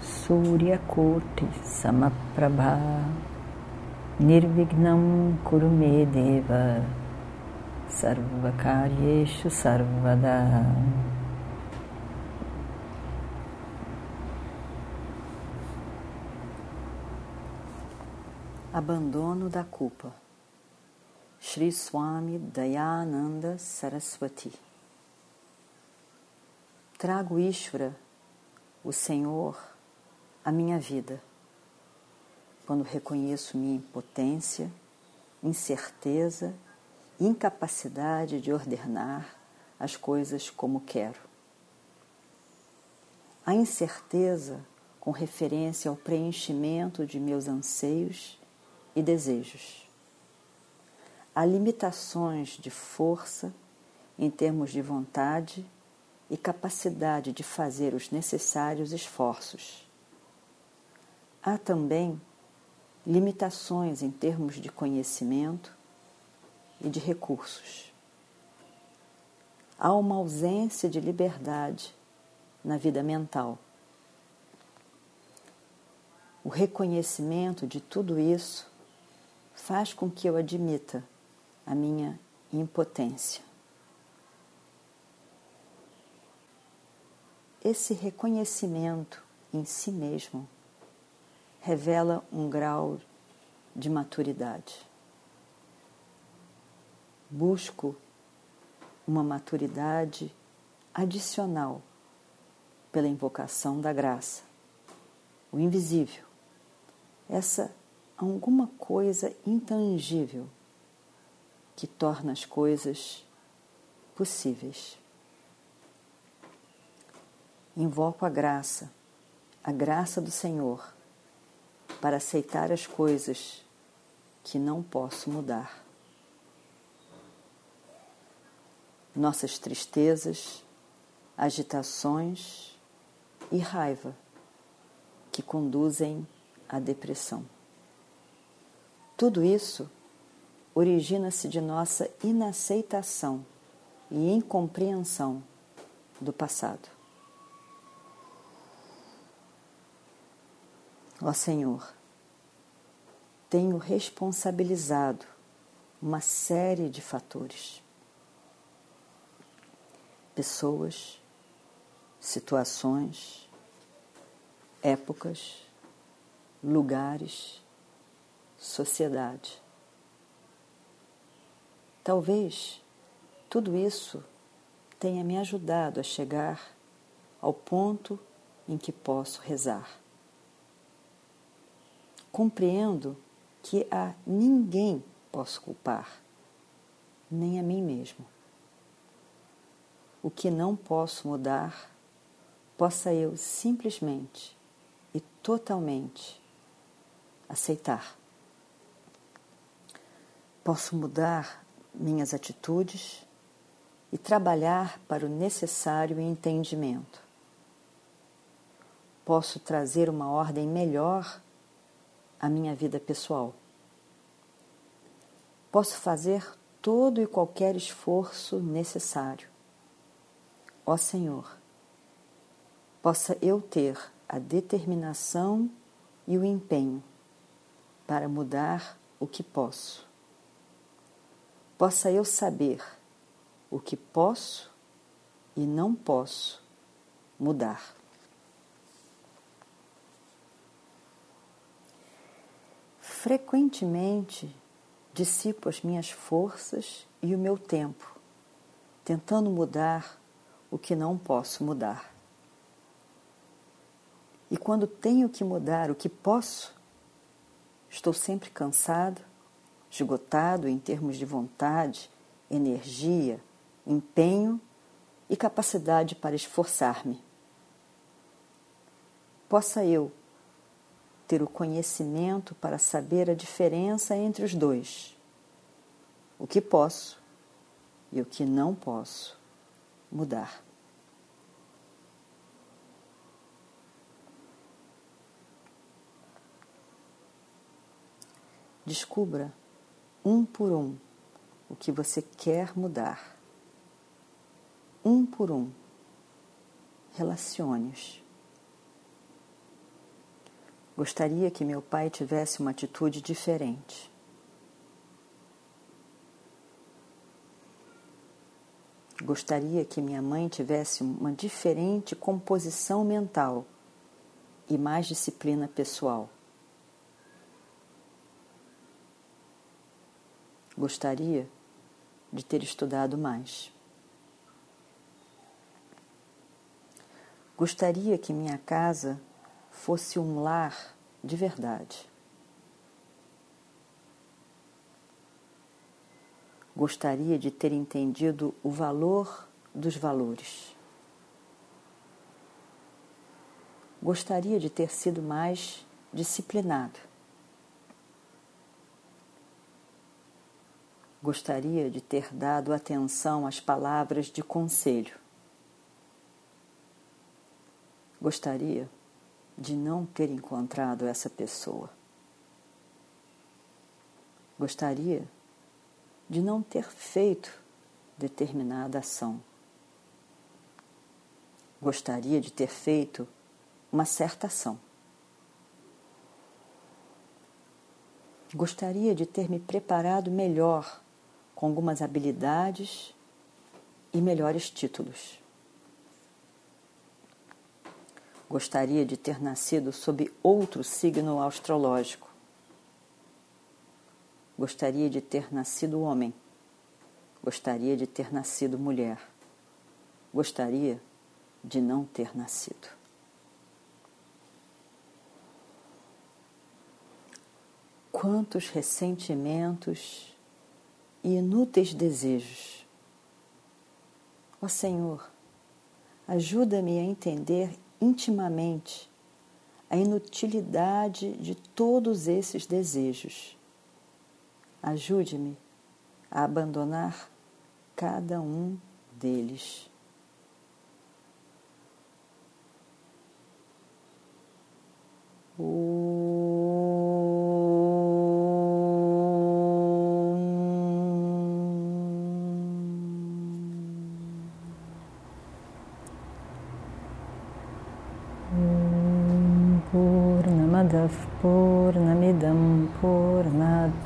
Suryakoti Samaprabha. Nirvignam Kurumedeva Sarvakaryeshu Sarvada. Abandono da culpa. Sri Swami Dayananda Saraswati. Trago Ishvara, o Senhor, a minha vida, quando reconheço minha impotência, incerteza, incapacidade de ordenar as coisas como quero. A incerteza com referência ao preenchimento de meus anseios e desejos. Há limitações de força em termos de vontade e capacidade de fazer os necessários esforços Há também limitações em termos de conhecimento e de recursos. Há uma ausência de liberdade na vida mental. O reconhecimento de tudo isso faz com que eu admita a minha impotência. Esse reconhecimento em si mesmo revela um grau de maturidade. Busco uma maturidade adicional pela invocação da graça, o invisível, essa alguma coisa intangível que torna as coisas possíveis. Invoco a graça, a graça do Senhor para aceitar as coisas que não posso mudar. Nossas tristezas, agitações e raiva que conduzem à depressão. Tudo isso origina-se de nossa inaceitação e incompreensão do passado. Ó Senhor, tenho responsabilizado uma série de fatores. Pessoas, situações, épocas, lugares, sociedade. Talvez tudo isso tenha me ajudado a chegar ao ponto em que posso rezar compreendo que a ninguém posso culpar, nem a mim mesmo. O que não posso mudar, possa eu simplesmente e totalmente aceitar. Posso mudar minhas atitudes e trabalhar para o necessário entendimento. Posso trazer uma ordem melhor a minha vida pessoal. Posso fazer todo e qualquer esforço necessário. Ó Senhor, possa eu ter a determinação e o empenho para mudar o que posso. Possa eu saber o que posso e não posso mudar. Frequentemente dissipo as minhas forças e o meu tempo, tentando mudar o que não posso mudar. E quando tenho que mudar o que posso, estou sempre cansado, esgotado em termos de vontade, energia, empenho e capacidade para esforçar-me. Possa eu ter o conhecimento para saber a diferença entre os dois, o que posso e o que não posso mudar. Descubra um por um o que você quer mudar. Um por um. Relacione-os. Gostaria que meu pai tivesse uma atitude diferente. Gostaria que minha mãe tivesse uma diferente composição mental e mais disciplina pessoal. Gostaria de ter estudado mais. Gostaria que minha casa fosse um lar de verdade. Gostaria de ter entendido o valor dos valores. Gostaria de ter sido mais disciplinado. Gostaria de ter dado atenção às palavras de conselho. Gostaria de não ter encontrado essa pessoa. Gostaria de não ter feito determinada ação. Gostaria de ter feito uma certa ação. Gostaria de ter me preparado melhor com algumas habilidades e melhores títulos. Gostaria de ter nascido sob outro signo astrológico. Gostaria de ter nascido homem. Gostaria de ter nascido mulher. Gostaria de não ter nascido. Quantos ressentimentos e inúteis desejos. Ó Senhor, ajuda-me a entender intimamente a inutilidade de todos esses desejos. Ajude-me a abandonar cada um deles. Uh.